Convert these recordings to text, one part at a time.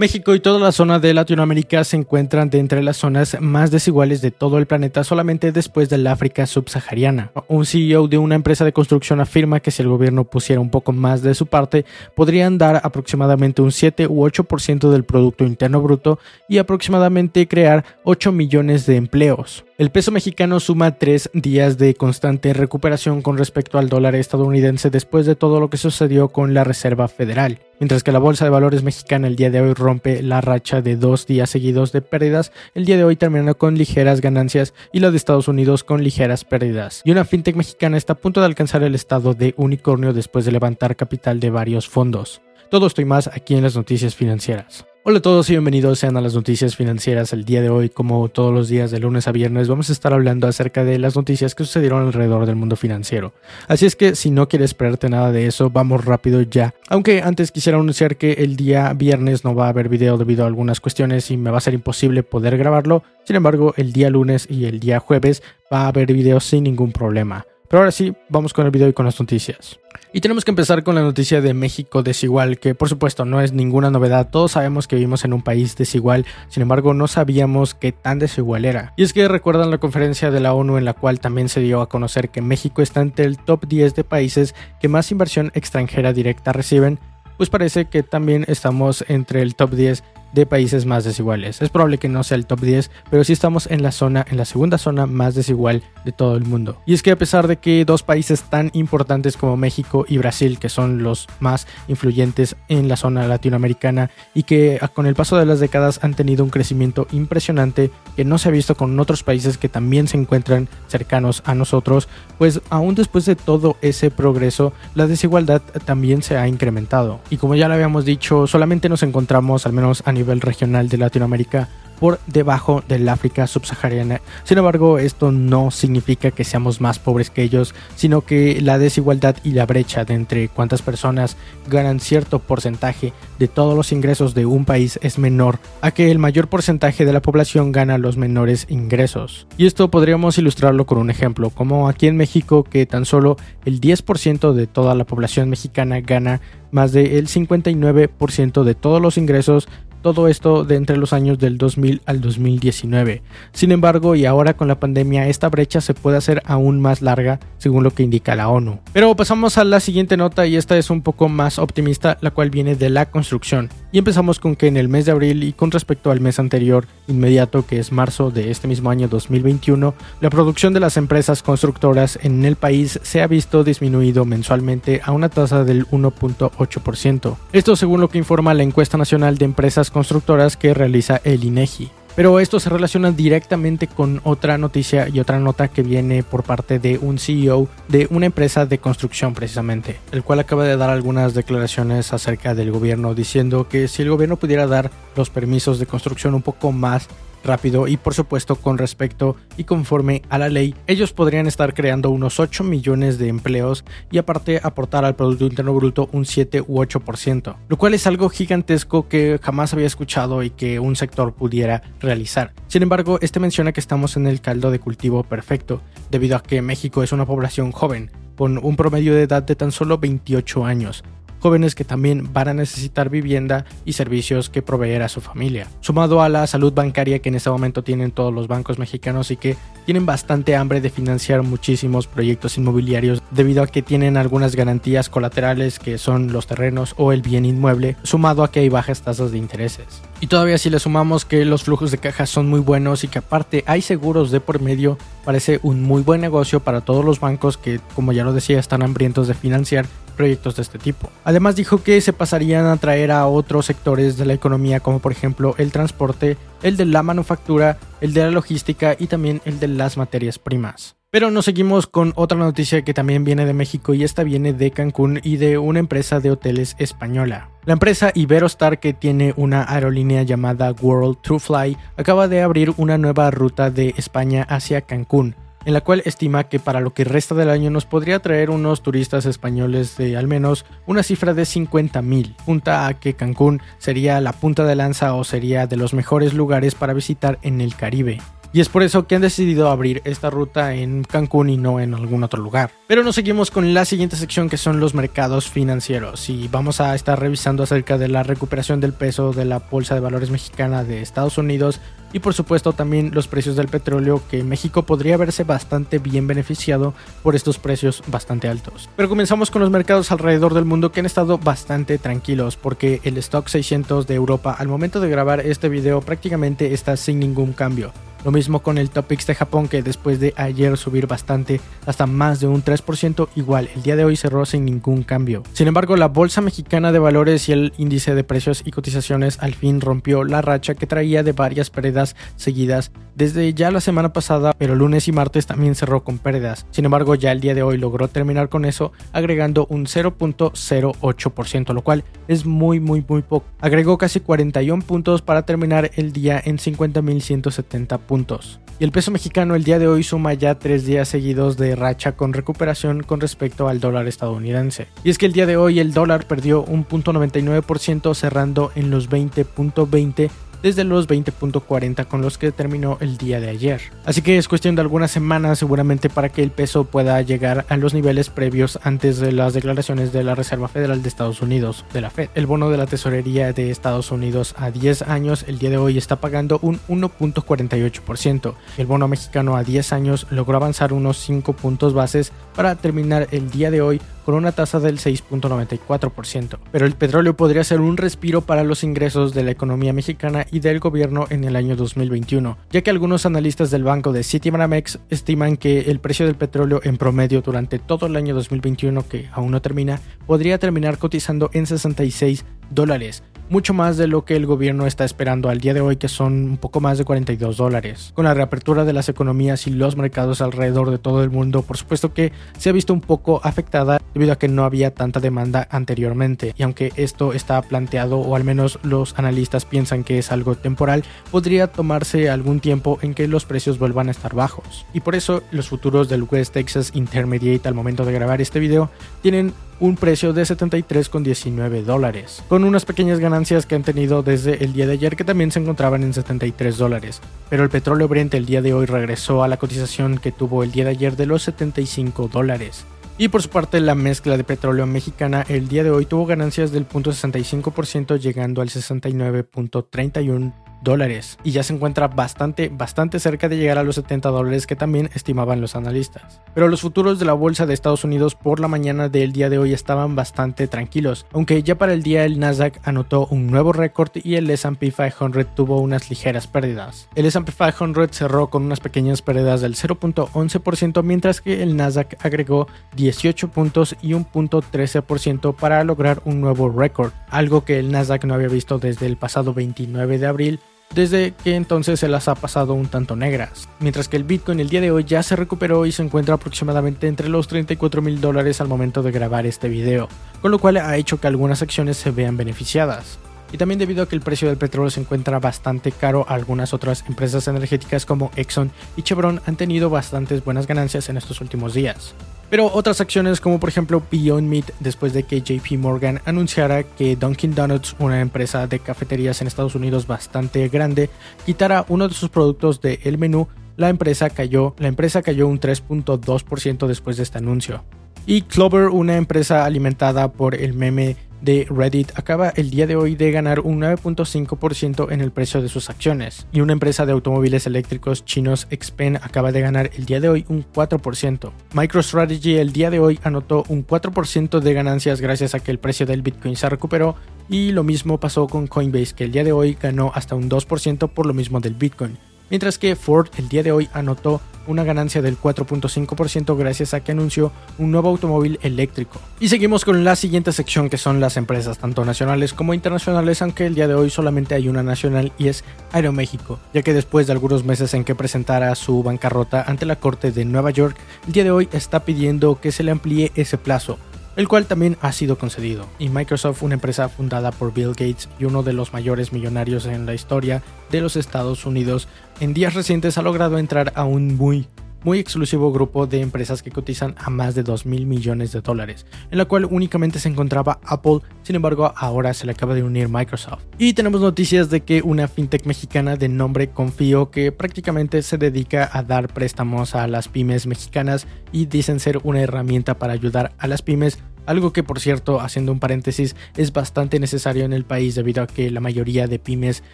México y toda la zona de Latinoamérica se encuentran de entre las zonas más desiguales de todo el planeta solamente después del África subsahariana. Un CEO de una empresa de construcción afirma que si el gobierno pusiera un poco más de su parte, podrían dar aproximadamente un 7 u 8% del Producto Interno Bruto y aproximadamente crear 8 millones de empleos. El peso mexicano suma tres días de constante recuperación con respecto al dólar estadounidense después de todo lo que sucedió con la Reserva Federal. Mientras que la Bolsa de Valores mexicana el día de hoy rompe la racha de dos días seguidos de pérdidas, el día de hoy termina con ligeras ganancias y la de Estados Unidos con ligeras pérdidas. Y una fintech mexicana está a punto de alcanzar el estado de unicornio después de levantar capital de varios fondos. Todo esto y más aquí en las noticias financieras. Hola a todos y bienvenidos sean a las noticias financieras. El día de hoy, como todos los días de lunes a viernes, vamos a estar hablando acerca de las noticias que sucedieron alrededor del mundo financiero. Así es que si no quieres perderte nada de eso, vamos rápido ya. Aunque antes quisiera anunciar que el día viernes no va a haber video debido a algunas cuestiones y me va a ser imposible poder grabarlo. Sin embargo, el día lunes y el día jueves va a haber video sin ningún problema. Pero ahora sí, vamos con el video y con las noticias. Y tenemos que empezar con la noticia de México desigual, que por supuesto no es ninguna novedad, todos sabemos que vivimos en un país desigual, sin embargo no sabíamos qué tan desigual era. Y es que recuerdan la conferencia de la ONU en la cual también se dio a conocer que México está entre el top 10 de países que más inversión extranjera directa reciben, pues parece que también estamos entre el top 10 de países más desiguales. Es probable que no sea el top 10, pero sí estamos en la zona, en la segunda zona más desigual de todo el mundo. Y es que a pesar de que dos países tan importantes como México y Brasil, que son los más influyentes en la zona latinoamericana y que con el paso de las décadas han tenido un crecimiento impresionante que no se ha visto con otros países que también se encuentran cercanos a nosotros, pues aún después de todo ese progreso, la desigualdad también se ha incrementado. Y como ya lo habíamos dicho, solamente nos encontramos, al menos a nivel regional de Latinoamérica, por debajo del África subsahariana. Sin embargo, esto no significa que seamos más pobres que ellos, sino que la desigualdad y la brecha de entre cuántas personas ganan cierto porcentaje de todos los ingresos de un país es menor a que el mayor porcentaje de la población gana los menores ingresos. Y esto podríamos ilustrarlo con un ejemplo, como aquí en México que tan solo el 10% de toda la población mexicana gana más del 59% de todos los ingresos todo esto de entre los años del 2000 al 2019. Sin embargo, y ahora con la pandemia, esta brecha se puede hacer aún más larga, según lo que indica la ONU. Pero pasamos a la siguiente nota y esta es un poco más optimista, la cual viene de la construcción. Y empezamos con que en el mes de abril y con respecto al mes anterior inmediato, que es marzo de este mismo año 2021, la producción de las empresas constructoras en el país se ha visto disminuido mensualmente a una tasa del 1.8%. Esto según lo que informa la encuesta nacional de empresas constructoras que realiza el INEGI. Pero esto se relaciona directamente con otra noticia y otra nota que viene por parte de un CEO de una empresa de construcción precisamente, el cual acaba de dar algunas declaraciones acerca del gobierno diciendo que si el gobierno pudiera dar los permisos de construcción un poco más rápido y por supuesto con respecto y conforme a la ley, ellos podrían estar creando unos 8 millones de empleos y aparte aportar al Producto Interno Bruto un 7 u 8%, lo cual es algo gigantesco que jamás había escuchado y que un sector pudiera realizar. Sin embargo, este menciona que estamos en el caldo de cultivo perfecto, debido a que México es una población joven, con un promedio de edad de tan solo 28 años, jóvenes que también van a necesitar vivienda y servicios que proveer a su familia. Sumado a la salud bancaria que en este momento tienen todos los bancos mexicanos y que tienen bastante hambre de financiar muchísimos proyectos inmobiliarios debido a que tienen algunas garantías colaterales que son los terrenos o el bien inmueble, sumado a que hay bajas tasas de intereses. Y todavía si le sumamos que los flujos de caja son muy buenos y que aparte hay seguros de por medio, parece un muy buen negocio para todos los bancos que, como ya lo decía, están hambrientos de financiar proyectos de este tipo. Además dijo que se pasarían a traer a otros sectores de la economía como por ejemplo el transporte, el de la manufactura, el de la logística y también el de las materias primas. Pero nos seguimos con otra noticia que también viene de México y esta viene de Cancún y de una empresa de hoteles española. La empresa Iberostar, que tiene una aerolínea llamada World True Fly, acaba de abrir una nueva ruta de España hacia Cancún, en la cual estima que para lo que resta del año nos podría traer unos turistas españoles de al menos una cifra de 50 mil, punta a que Cancún sería la punta de lanza o sería de los mejores lugares para visitar en el Caribe. Y es por eso que han decidido abrir esta ruta en Cancún y no en algún otro lugar. Pero nos seguimos con la siguiente sección que son los mercados financieros y vamos a estar revisando acerca de la recuperación del peso de la Bolsa de Valores Mexicana de Estados Unidos y por supuesto también los precios del petróleo que México podría verse bastante bien beneficiado por estos precios bastante altos. Pero comenzamos con los mercados alrededor del mundo que han estado bastante tranquilos porque el stock 600 de Europa al momento de grabar este video prácticamente está sin ningún cambio. Lo mismo con el Topix de Japón que después de ayer subir bastante hasta más de un 3%, igual el día de hoy cerró sin ningún cambio. Sin embargo, la Bolsa Mexicana de Valores y el índice de precios y cotizaciones al fin rompió la racha que traía de varias pérdidas seguidas desde ya la semana pasada, pero lunes y martes también cerró con pérdidas. Sin embargo, ya el día de hoy logró terminar con eso, agregando un 0.08%, lo cual es muy muy muy poco. Agregó casi 41 puntos para terminar el día en 50.170 puntos. Y el peso mexicano el día de hoy suma ya tres días seguidos de racha con recuperación con respecto al dólar estadounidense. Y es que el día de hoy el dólar perdió un 0.99% cerrando en los 20.20 desde los 20.40 con los que terminó el día de ayer. Así que es cuestión de algunas semanas seguramente para que el peso pueda llegar a los niveles previos antes de las declaraciones de la Reserva Federal de Estados Unidos, de la Fed. El bono de la tesorería de Estados Unidos a 10 años el día de hoy está pagando un 1.48%. El bono mexicano a 10 años logró avanzar unos 5 puntos bases para terminar el día de hoy con una tasa del 6.94%. Pero el petróleo podría ser un respiro para los ingresos de la economía mexicana y del gobierno en el año 2021, ya que algunos analistas del banco de Citibanamex estiman que el precio del petróleo en promedio durante todo el año 2021, que aún no termina, podría terminar cotizando en 66 dólares, mucho más de lo que el gobierno está esperando al día de hoy, que son un poco más de 42 dólares. Con la reapertura de las economías y los mercados alrededor de todo el mundo, por supuesto que se ha visto un poco afectada debido a que no había tanta demanda anteriormente. Y aunque esto está planteado, o al menos los analistas piensan que es algo temporal, podría tomarse algún tiempo en que los precios vuelvan a estar bajos. Y por eso los futuros del West Texas Intermediate al momento de grabar este video tienen un precio de 73,19 dólares, con unas pequeñas ganancias que han tenido desde el día de ayer que también se encontraban en 73 dólares. Pero el petróleo Brent el día de hoy regresó a la cotización que tuvo el día de ayer de los 75 dólares. Y por su parte la mezcla de petróleo mexicana el día de hoy tuvo ganancias del 0.65% llegando al 69.31 dólares y ya se encuentra bastante, bastante cerca de llegar a los 70 dólares que también estimaban los analistas. Pero los futuros de la bolsa de Estados Unidos por la mañana del día de hoy estaban bastante tranquilos, aunque ya para el día el Nasdaq anotó un nuevo récord y el S&P 500 tuvo unas ligeras pérdidas. El S&P 500 cerró con unas pequeñas pérdidas del 0.11% mientras que el Nasdaq agregó 18 puntos y un punto 13% para lograr un nuevo récord, algo que el Nasdaq no había visto desde el pasado 29 de abril desde que entonces se las ha pasado un tanto negras, mientras que el Bitcoin el día de hoy ya se recuperó y se encuentra aproximadamente entre los 34 mil dólares al momento de grabar este video, con lo cual ha hecho que algunas acciones se vean beneficiadas. y también debido a que el precio del petróleo se encuentra bastante caro, algunas otras empresas energéticas como Exxon y Chevron han tenido bastantes buenas ganancias en estos últimos días. Pero otras acciones como por ejemplo Beyond Meat después de que JP Morgan anunciara que Dunkin' Donuts, una empresa de cafeterías en Estados Unidos bastante grande, quitara uno de sus productos del menú, la empresa cayó, la empresa cayó un 3.2% después de este anuncio. Y Clover, una empresa alimentada por el meme de Reddit acaba el día de hoy de ganar un 9.5% en el precio de sus acciones. Y una empresa de automóviles eléctricos chinos Xpeng acaba de ganar el día de hoy un 4%. MicroStrategy el día de hoy anotó un 4% de ganancias gracias a que el precio del Bitcoin se recuperó. Y lo mismo pasó con Coinbase que el día de hoy ganó hasta un 2% por lo mismo del Bitcoin mientras que Ford el día de hoy anotó una ganancia del 4.5% gracias a que anunció un nuevo automóvil eléctrico. Y seguimos con la siguiente sección que son las empresas tanto nacionales como internacionales, aunque el día de hoy solamente hay una nacional y es Aeroméxico, ya que después de algunos meses en que presentara su bancarrota ante la Corte de Nueva York, el día de hoy está pidiendo que se le amplíe ese plazo el cual también ha sido concedido. Y Microsoft, una empresa fundada por Bill Gates y uno de los mayores millonarios en la historia de los Estados Unidos, en días recientes ha logrado entrar a un muy muy exclusivo grupo de empresas que cotizan a más de 2 mil millones de dólares, en la cual únicamente se encontraba Apple, sin embargo ahora se le acaba de unir Microsoft. Y tenemos noticias de que una fintech mexicana de nombre Confío, que prácticamente se dedica a dar préstamos a las pymes mexicanas y dicen ser una herramienta para ayudar a las pymes, algo que por cierto, haciendo un paréntesis, es bastante necesario en el país debido a que la mayoría de pymes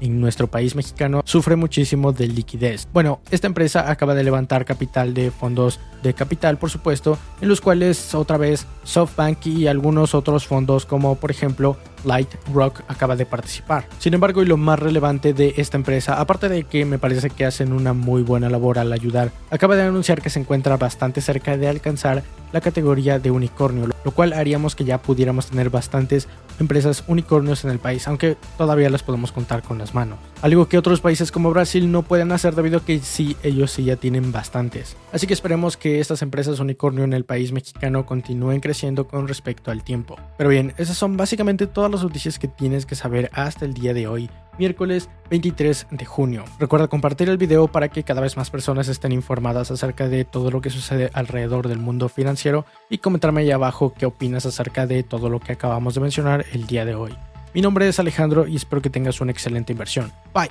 en nuestro país mexicano sufre muchísimo de liquidez. Bueno, esta empresa acaba de levantar capital de fondos de capital, por supuesto, en los cuales otra vez SoftBank y algunos otros fondos como por ejemplo Light Rock acaba de participar. Sin embargo, y lo más relevante de esta empresa, aparte de que me parece que hacen una muy buena labor al ayudar, acaba de anunciar que se encuentra bastante cerca de alcanzar la categoría de unicornio, lo cual haríamos que ya pudiéramos tener bastantes empresas unicornios en el país, aunque todavía las podemos contar con las manos. Algo que otros países como Brasil no pueden hacer debido a que sí, ellos sí ya tienen bastantes. Así que esperemos que estas empresas unicornio en el país mexicano continúen creciendo con respecto al tiempo. Pero bien, esas son básicamente todas las noticias que tienes que saber hasta el día de hoy miércoles 23 de junio. Recuerda compartir el video para que cada vez más personas estén informadas acerca de todo lo que sucede alrededor del mundo financiero y comentarme ahí abajo qué opinas acerca de todo lo que acabamos de mencionar el día de hoy. Mi nombre es Alejandro y espero que tengas una excelente inversión. Bye.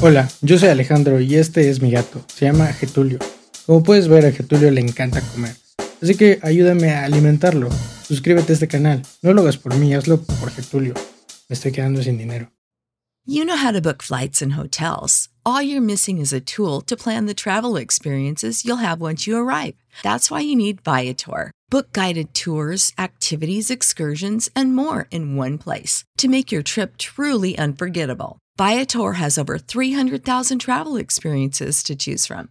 Hola, yo soy Alejandro y este es mi gato. Se llama Getulio. Como puedes ver, a Getulio le encanta comer. Así que ayúdame a alimentarlo. Suscríbete a este canal. No lo hagas por mí, hazlo por Getulio. Me estoy quedando sin dinero. You know how to book flights and hotels. All you're missing is a tool to plan the travel experiences you'll have once you arrive. That's why you need Viator. Book guided tours, activities, excursions, and more in one place to make your trip truly unforgettable. Viator has over 300,000 travel experiences to choose from.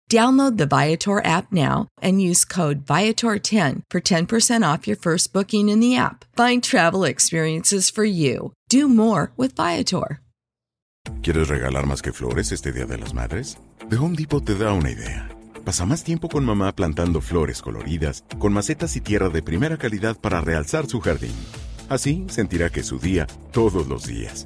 Download the Viator app now and use code Viator10 for 10% off your first booking in the app. Find travel experiences for you. Do more with Viator. ¿Quieres regalar más que flores este Día de las Madres? The Home Depot te da una idea. Pasa más tiempo con mamá plantando flores coloridas, con macetas y tierra de primera calidad para realzar su jardín. Así sentirá que es su día todos los días.